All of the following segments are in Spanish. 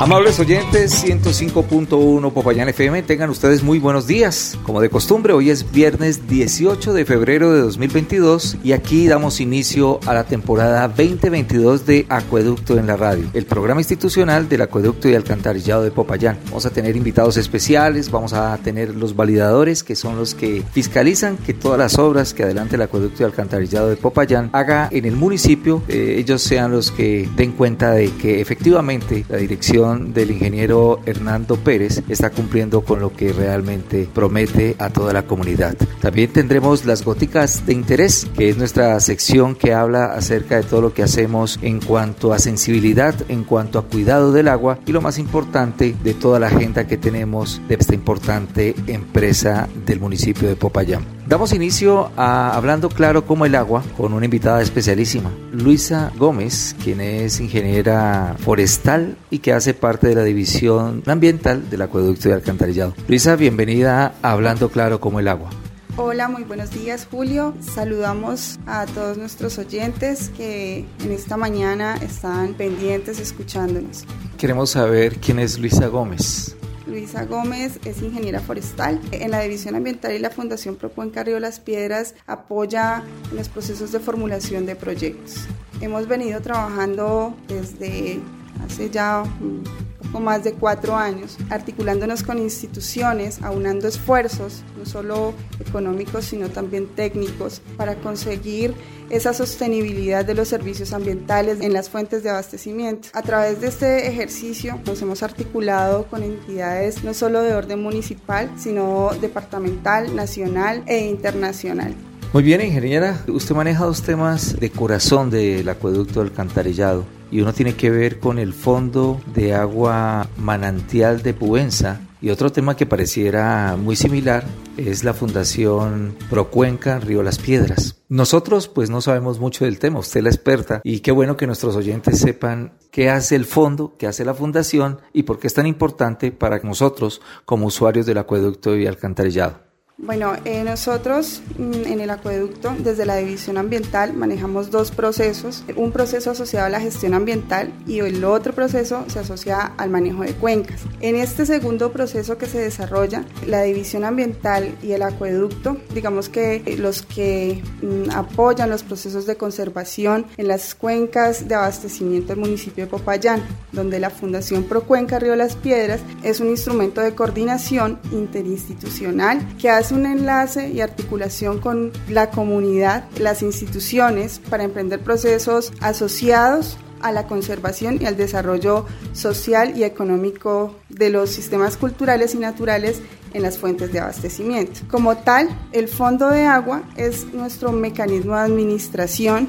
Amables oyentes, 105.1 Popayán FM, tengan ustedes muy buenos días. Como de costumbre, hoy es viernes 18 de febrero de 2022 y aquí damos inicio a la temporada 2022 de Acueducto en la Radio, el programa institucional del Acueducto y Alcantarillado de Popayán. Vamos a tener invitados especiales, vamos a tener los validadores que son los que fiscalizan que todas las obras que adelante el Acueducto y Alcantarillado de Popayán haga en el municipio, eh, ellos sean los que den cuenta de que efectivamente la dirección del ingeniero Hernando Pérez está cumpliendo con lo que realmente promete a toda la comunidad. También tendremos las góticas de interés, que es nuestra sección que habla acerca de todo lo que hacemos en cuanto a sensibilidad, en cuanto a cuidado del agua y lo más importante de toda la agenda que tenemos de esta importante empresa del municipio de Popayán. Damos inicio a Hablando Claro como el agua con una invitada especialísima, Luisa Gómez, quien es ingeniera forestal y que hace parte de la división ambiental del acueducto y alcantarillado. Luisa, bienvenida a Hablando Claro como el agua. Hola, muy buenos días Julio. Saludamos a todos nuestros oyentes que en esta mañana están pendientes escuchándonos. Queremos saber quién es Luisa Gómez. Luisa Gómez es ingeniera forestal. En la División Ambiental y la Fundación Propuenca Río Las Piedras apoya los procesos de formulación de proyectos. Hemos venido trabajando desde hace ya poco más de cuatro años, articulándonos con instituciones, aunando esfuerzos, no solo económicos, sino también técnicos, para conseguir esa sostenibilidad de los servicios ambientales en las fuentes de abastecimiento. A través de este ejercicio nos hemos articulado con entidades no solo de orden municipal, sino departamental, nacional e internacional. Muy bien, ingeniera, usted maneja dos temas de corazón del acueducto alcantarillado y uno tiene que ver con el fondo de agua manantial de Puenza y otro tema que pareciera muy similar es la Fundación Procuenca Río Las Piedras. Nosotros pues no sabemos mucho del tema, usted es la experta y qué bueno que nuestros oyentes sepan qué hace el fondo, qué hace la fundación y por qué es tan importante para nosotros como usuarios del acueducto y alcantarillado. Bueno, eh, nosotros mm, en el acueducto, desde la división ambiental, manejamos dos procesos. Un proceso asociado a la gestión ambiental y el otro proceso se asocia al manejo de cuencas. En este segundo proceso que se desarrolla, la división ambiental y el acueducto, digamos que los que mm, apoyan los procesos de conservación en las cuencas de abastecimiento del municipio de Popayán, donde la Fundación Procuenca Río Las Piedras es un instrumento de coordinación interinstitucional que hace un enlace y articulación con la comunidad, las instituciones, para emprender procesos asociados a la conservación y al desarrollo social y económico de los sistemas culturales y naturales en las fuentes de abastecimiento. Como tal, el Fondo de Agua es nuestro mecanismo de administración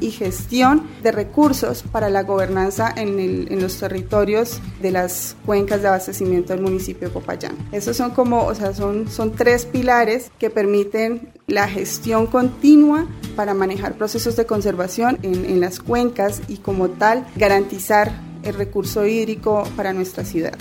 y gestión de recursos para la gobernanza en, los territorios de las cuencas de abastecimiento del municipio de Popayán. Esos son como, o sea, son, son tres pilares que permiten la gestión continua para manejar procesos de conservación en, en las cuencas y como tal garantizar el recurso hídrico para nuestra ciudad.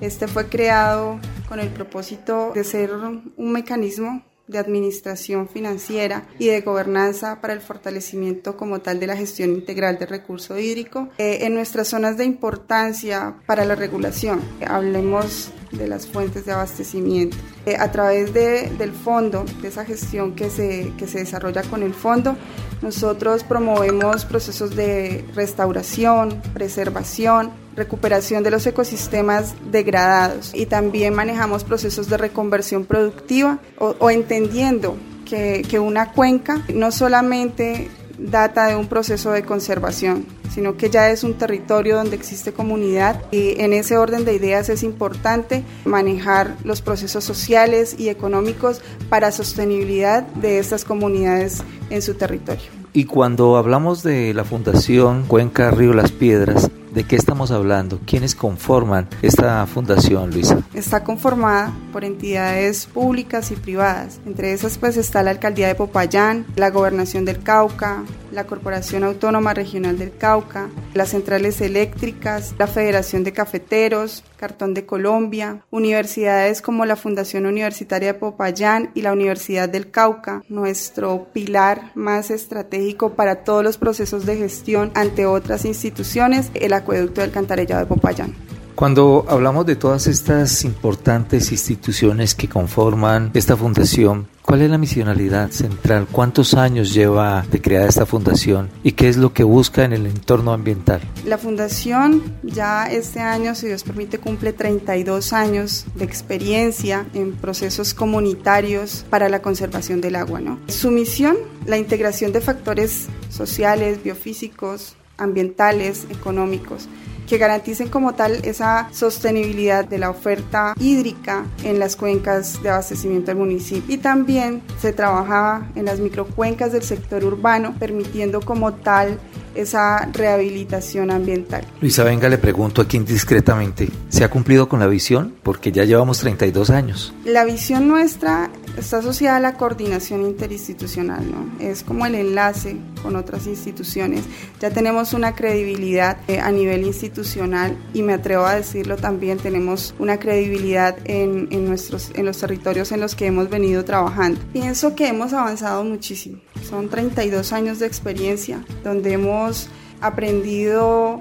Este fue creado con el propósito de ser un mecanismo de administración financiera y de gobernanza para el fortalecimiento como tal de la gestión integral del recurso hídrico eh, en nuestras zonas de importancia para la regulación. Hablemos de las fuentes de abastecimiento. Eh, a través de, del fondo, de esa gestión que se, que se desarrolla con el fondo, nosotros promovemos procesos de restauración, preservación, recuperación de los ecosistemas degradados y también manejamos procesos de reconversión productiva o, entendiendo que, que, una cuenca no solamente data de un proceso de conservación, sino que ya es un territorio donde existe comunidad y en ese orden de ideas es importante manejar los procesos sociales y económicos para sostenibilidad de estas comunidades en su territorio. Y cuando hablamos de la Fundación Cuenca Río Las Piedras, ¿De qué estamos hablando? ¿Quiénes conforman esta fundación, Luisa? Está conformada por entidades públicas y privadas. Entre esas pues está la Alcaldía de Popayán, la Gobernación del Cauca, la Corporación Autónoma Regional del Cauca, las centrales eléctricas, la Federación de Cafeteros, Cartón de Colombia, universidades como la Fundación Universitaria de Popayán y la Universidad del Cauca, nuestro pilar más estratégico para todos los procesos de gestión ante otras instituciones, el acueducto del Cantarellado de Popayán. Cuando hablamos de todas estas importantes instituciones que conforman esta fundación, ¿cuál es la misionalidad central? ¿Cuántos años lleva de creada esta fundación y qué es lo que busca en el entorno ambiental? La fundación ya este año, si Dios permite, cumple 32 años de experiencia en procesos comunitarios para la conservación del agua. ¿no? Su misión, la integración de factores sociales, biofísicos, ambientales, económicos que garanticen como tal esa sostenibilidad de la oferta hídrica en las cuencas de abastecimiento del municipio. Y también se trabaja en las microcuencas del sector urbano, permitiendo como tal esa rehabilitación ambiental. Luisa, venga, le pregunto aquí indiscretamente, ¿se ha cumplido con la visión? Porque ya llevamos 32 años. La visión nuestra está asociada a la coordinación interinstitucional, ¿no? Es como el enlace con otras instituciones. Ya tenemos una credibilidad eh, a nivel institucional y me atrevo a decirlo también, tenemos una credibilidad en, en, nuestros, en los territorios en los que hemos venido trabajando. Pienso que hemos avanzado muchísimo. Son 32 años de experiencia donde hemos aprendido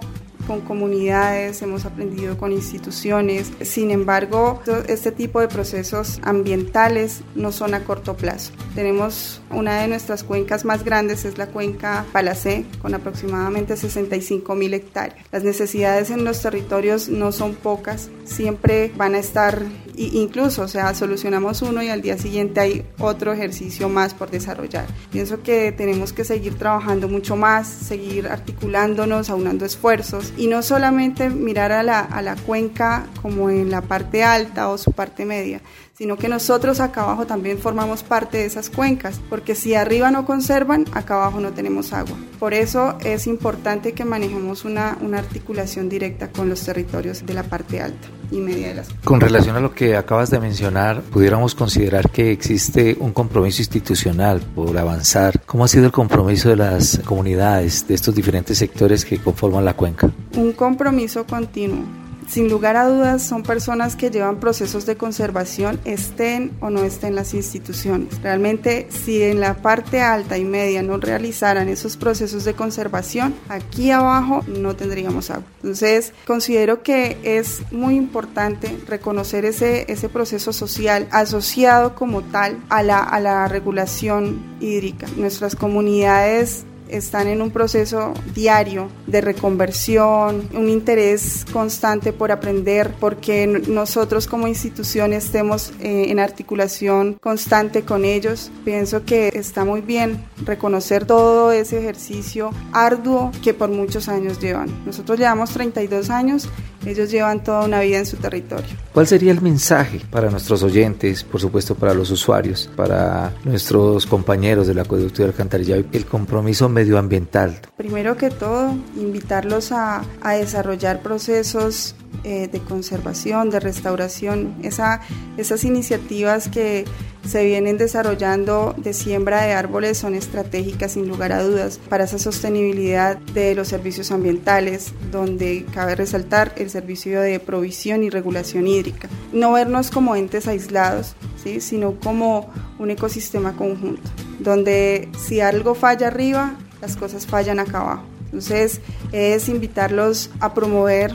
con comunidades, hemos aprendido con instituciones. Sin embargo, este tipo de procesos ambientales no son a corto plazo. Tenemos una de nuestras cuencas más grandes, es la cuenca Palacé, con aproximadamente 65 mil hectáreas. Las necesidades en los territorios no son pocas, siempre van a estar, incluso, o sea, solucionamos uno y al día siguiente hay otro ejercicio más por desarrollar. Pienso que tenemos que seguir trabajando mucho más, seguir articulándonos, aunando esfuerzos y no solamente mirar a la, a la cuenca como en la parte alta o su parte media, sino que nosotros acá abajo también formamos parte de esas cuencas, porque si arriba no conservan, acá abajo no tenemos agua. Por eso es importante que manejemos una, una articulación directa con los territorios de la parte alta y media de las Con relación a lo que acabas de mencionar, pudiéramos considerar que existe un compromiso institucional por avanzar. ¿Cómo ha sido el compromiso de las comunidades, de estos diferentes sectores que conforman la cuenca? Un compromiso continuo sin lugar a dudas son personas que llevan procesos de conservación, estén o no estén las instituciones. Realmente si en la parte alta y media no realizaran esos procesos de conservación, aquí abajo no tendríamos agua. Entonces considero que es muy importante reconocer ese, ese proceso social asociado como tal a la, a la regulación hídrica. Nuestras comunidades están en un proceso diario de reconversión, un interés constante por aprender, porque nosotros como institución estemos eh, en articulación constante con ellos. Pienso que está muy bien reconocer todo ese ejercicio arduo que por muchos años llevan. Nosotros llevamos 32 años, ellos llevan toda una vida en su territorio. ¿Cuál sería el mensaje para nuestros oyentes, por supuesto para los usuarios, para nuestros compañeros del acueducto y alcantarillado, el compromiso medioambiental? Primero que todo, invitarlos a, a desarrollar procesos eh, de conservación, de restauración, esa, esas iniciativas que se vienen desarrollando de siembra de árboles son estratégicas sin lugar a dudas para esa sostenibilidad de los servicios ambientales, donde cabe resaltar el servicio de provisión y regulación hídrica. No vernos como entes aislados, ¿sí? sino como un ecosistema conjunto, donde si algo falla arriba, las cosas fallan acá abajo. Entonces es invitarlos a promover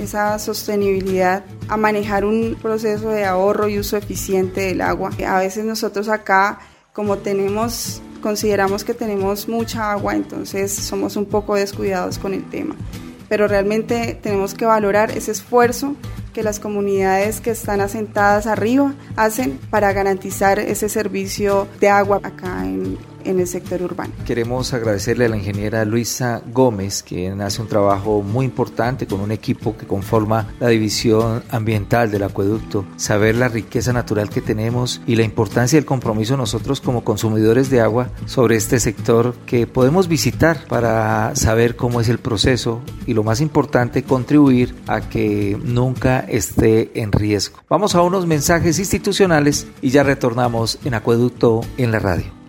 esa sostenibilidad, a manejar un proceso de ahorro y uso eficiente del agua. A veces nosotros acá, como tenemos, consideramos que tenemos mucha agua, entonces somos un poco descuidados con el tema. Pero realmente tenemos que valorar ese esfuerzo que las comunidades que están asentadas arriba hacen para garantizar ese servicio de agua acá en, en el sector urbano. Queremos agradecerle a la ingeniera Luisa Gómez, quien hace un trabajo muy importante con un equipo que conforma la división ambiental del acueducto, saber la riqueza natural que tenemos y la importancia del compromiso nosotros como consumidores de agua sobre este sector que podemos visitar para saber cómo es el proceso y lo más importante, contribuir a que nunca esté en riesgo. Vamos a unos mensajes institucionales y ya retornamos en Acueducto en la radio.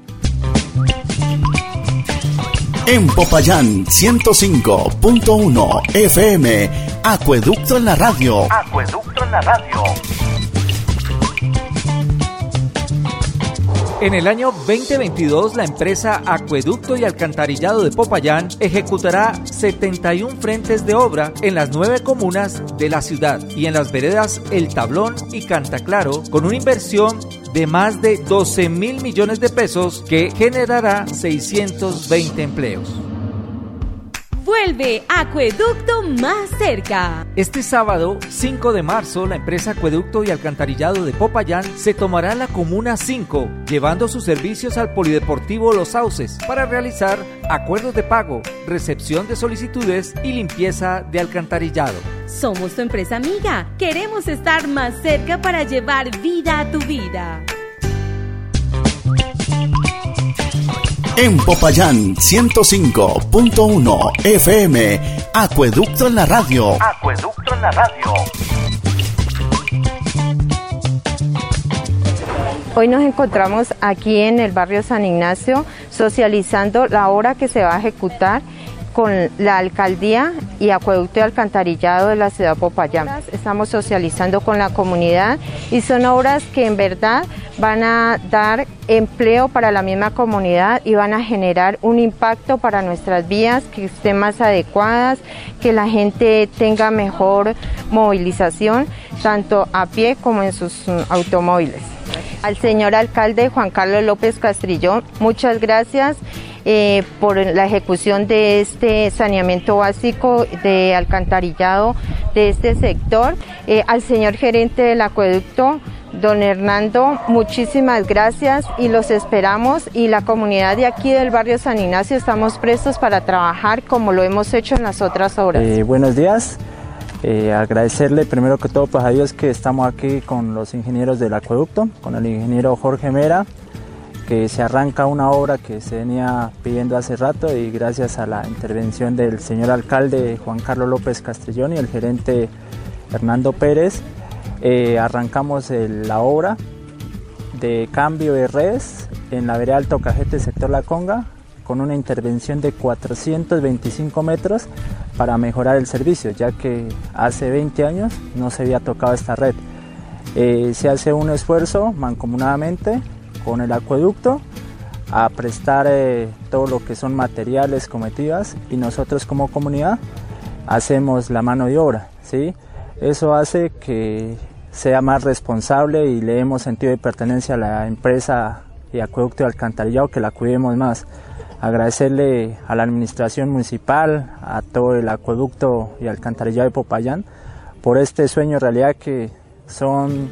En Popayán 105.1 FM, Acueducto en la radio. Acueducto en la radio. En el año 2022, la empresa Acueducto y Alcantarillado de Popayán ejecutará 71 frentes de obra en las nueve comunas de la ciudad y en las veredas El Tablón y Cantaclaro, con una inversión de más de 12 mil millones de pesos que generará 620 empleos. Vuelve Acueducto más cerca. Este sábado, 5 de marzo, la empresa Acueducto y Alcantarillado de Popayán se tomará la Comuna 5, llevando sus servicios al Polideportivo Los Sauces para realizar acuerdos de pago, recepción de solicitudes y limpieza de alcantarillado. Somos tu empresa amiga. Queremos estar más cerca para llevar vida a tu vida. En Popayán 105.1 FM, Acueducto en la radio. Acueducto en la radio. Hoy nos encontramos aquí en el barrio San Ignacio socializando la obra que se va a ejecutar con la alcaldía y acueducto y alcantarillado de la ciudad Popayán. Estamos socializando con la comunidad y son obras que en verdad van a dar empleo para la misma comunidad y van a generar un impacto para nuestras vías que estén más adecuadas, que la gente tenga mejor movilización, tanto a pie como en sus mm, automóviles. Al señor alcalde Juan Carlos López Castrillón, muchas gracias. Eh, por la ejecución de este saneamiento básico de alcantarillado de este sector. Eh, al señor gerente del acueducto, don Hernando, muchísimas gracias y los esperamos y la comunidad de aquí del barrio San Ignacio estamos prestos para trabajar como lo hemos hecho en las otras obras. Eh, buenos días. agradecerle primero que todo pues a Dios que estamos aquí con los ingenieros del acueducto, con el ingeniero Jorge Mera, que se arranca una obra que se venía pidiendo hace rato y gracias a la intervención del señor alcalde Juan Carlos López Castellón y el gerente Hernando Pérez, eh, arrancamos la obra de cambio de redes en la vereda Alto Cajete, sector La Conga, con una intervención de 425 metros para mejorar el servicio, ya que hace 20 años no se había tocado esta red. Eh, se hace un esfuerzo mancomunadamente con el acueducto a prestar eh, todo lo que son materiales, cometivas y nosotros como comunidad hacemos la mano de obra. ¿sí? Eso hace que sea más responsable y le demos sentido de pertenencia a la empresa y acueducto de alcantarillado que la cuidemos más. Agradecerle a la administración municipal, a todo el acueducto y alcantarillado de Popayán por este sueño realidad que son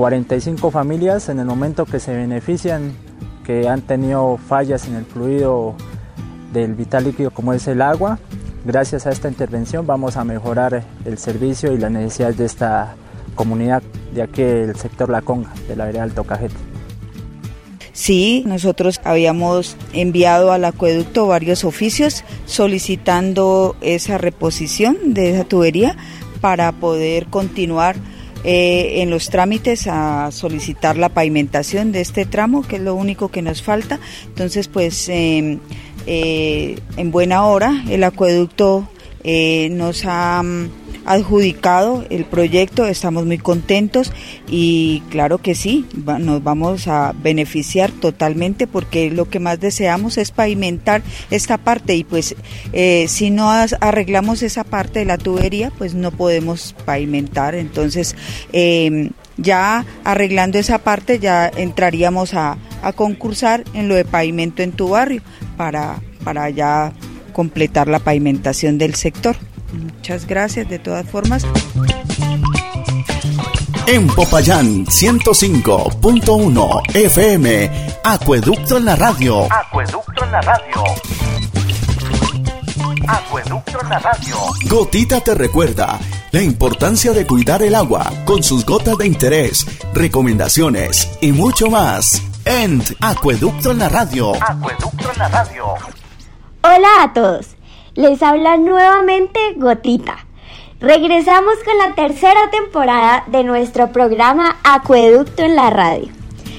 45 familias en el momento que se benefician, que han tenido fallas en el fluido del vital líquido como es el agua. Gracias a esta intervención vamos a mejorar el servicio y las necesidades de esta comunidad de aquí del sector La Conga, de la vereda Alto Cajete. Sí, nosotros habíamos enviado al acueducto varios oficios solicitando esa reposición de esa tubería para poder continuar eh, en los trámites a solicitar la pavimentación de este tramo, que es lo único que nos falta. Entonces, pues em, eh, en buena hora el acueducto eh, nos ha mm, adjudicado el proyecto, estamos muy contentos y claro que sí, nos vamos a beneficiar totalmente porque lo que más deseamos es pavimentar esta parte y pues eh, si no arreglamos esa parte de la tubería pues no podemos pavimentar, entonces em, ya arreglando esa parte ya entraríamos a, a concursar en lo de pavimento en tu barrio para, para ya completar la pavimentación del sector. Muchas gracias de todas formas. En Popayán 105.1 FM, Acueducto en la radio. Acueducto en la radio. Acueducto en la radio. Gotita te recuerda la importancia de cuidar el agua con sus gotas de interés, recomendaciones y mucho más. En Acueducto en la radio. Acueducto en la radio. Hola a todos. Les habla nuevamente Gotita. Regresamos con la tercera temporada de nuestro programa Acueducto en la radio.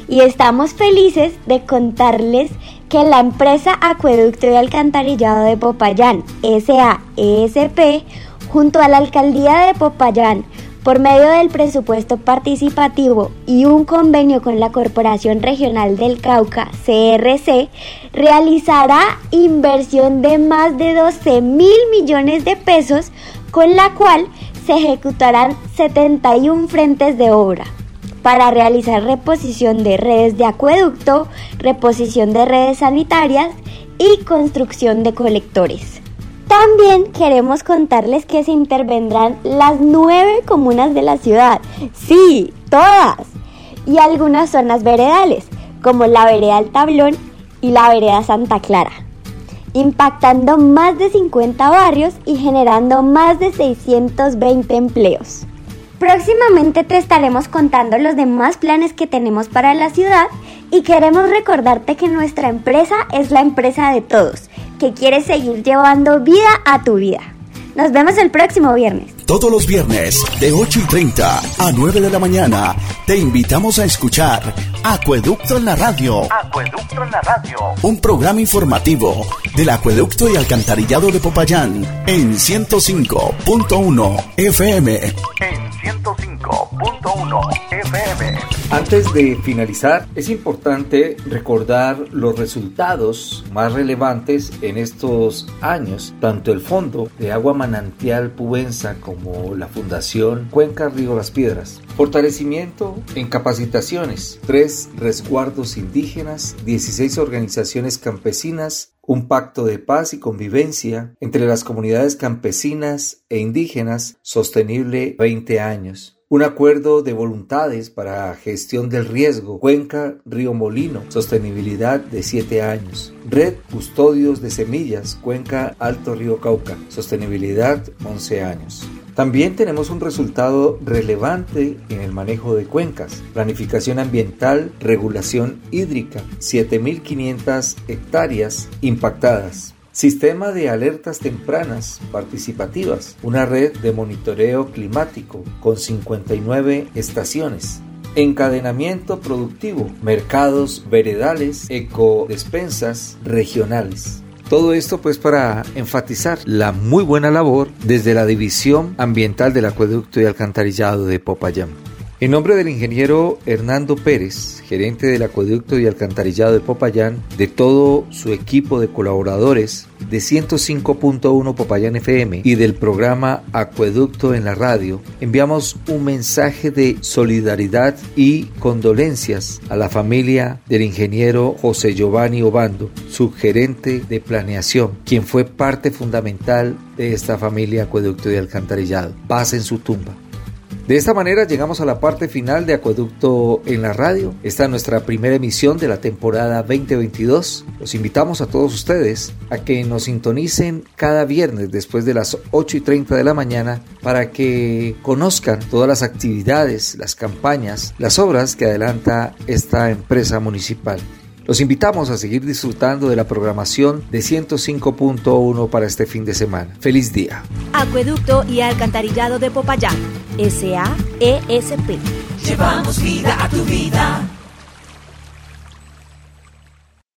Y estamos felices de contarles que la empresa Acueducto y Alcantarillado de Popayán, SAESP, junto a la Alcaldía de Popayán, por medio del presupuesto participativo y un convenio con la Corporación Regional del Cauca, CRC, realizará inversión de más de 12 mil millones de pesos, con la cual se ejecutarán 71 frentes de obra para realizar reposición de redes de acueducto, reposición de redes sanitarias y construcción de colectores. También queremos contarles que se intervendrán las nueve comunas de la ciudad. Sí, todas. Y algunas zonas veredales, como la vereda El Tablón y la vereda Santa Clara, impactando más de 50 barrios y generando más de 620 empleos. Próximamente te estaremos contando los demás planes que tenemos para la ciudad y queremos recordarte que nuestra empresa es la empresa de todos, que quiere seguir llevando vida a tu vida. Nos vemos el próximo viernes. Todos los viernes de 8 y 30 a 9 de la mañana te invitamos a escuchar Acueducto en la radio. Acueducto en la radio. Un programa informativo del Acueducto y Alcantarillado de Popayán en 105.1 FM. En 105.1 Antes de finalizar, es importante recordar los resultados más relevantes en estos años, tanto el Fondo de Agua Manantial Pubenza como la Fundación Cuenca Río Las Piedras. Fortalecimiento en capacitaciones, tres resguardos indígenas, 16 organizaciones campesinas, un pacto de paz y convivencia entre las comunidades campesinas e indígenas sostenible 20 años. Un acuerdo de voluntades para gestión del riesgo, Cuenca Río Molino, sostenibilidad de 7 años. Red Custodios de Semillas, Cuenca Alto Río Cauca, sostenibilidad 11 años. También tenemos un resultado relevante en el manejo de cuencas, planificación ambiental, regulación hídrica, 7.500 hectáreas impactadas. Sistema de alertas tempranas participativas, una red de monitoreo climático con 59 estaciones. Encadenamiento productivo, mercados veredales, ecodespensas regionales. Todo esto pues para enfatizar la muy buena labor desde la División Ambiental del Acueducto y Alcantarillado de Popayán. En nombre del ingeniero Hernando Pérez, gerente del Acueducto y Alcantarillado de Popayán, de todo su equipo de colaboradores de 105.1 Popayán FM y del programa Acueducto en la radio, enviamos un mensaje de solidaridad y condolencias a la familia del ingeniero José Giovanni Obando, subgerente de planeación, quien fue parte fundamental de esta familia Acueducto y Alcantarillado. Paz en su tumba. De esta manera llegamos a la parte final de Acueducto en la radio. Esta es nuestra primera emisión de la temporada 2022. Los invitamos a todos ustedes a que nos sintonicen cada viernes después de las 8 y 30 de la mañana para que conozcan todas las actividades, las campañas, las obras que adelanta esta empresa municipal. Los invitamos a seguir disfrutando de la programación de 105.1 para este fin de semana. Feliz día. Acueducto y Alcantarillado de Popayán. SAESP. Llevamos vida a tu vida.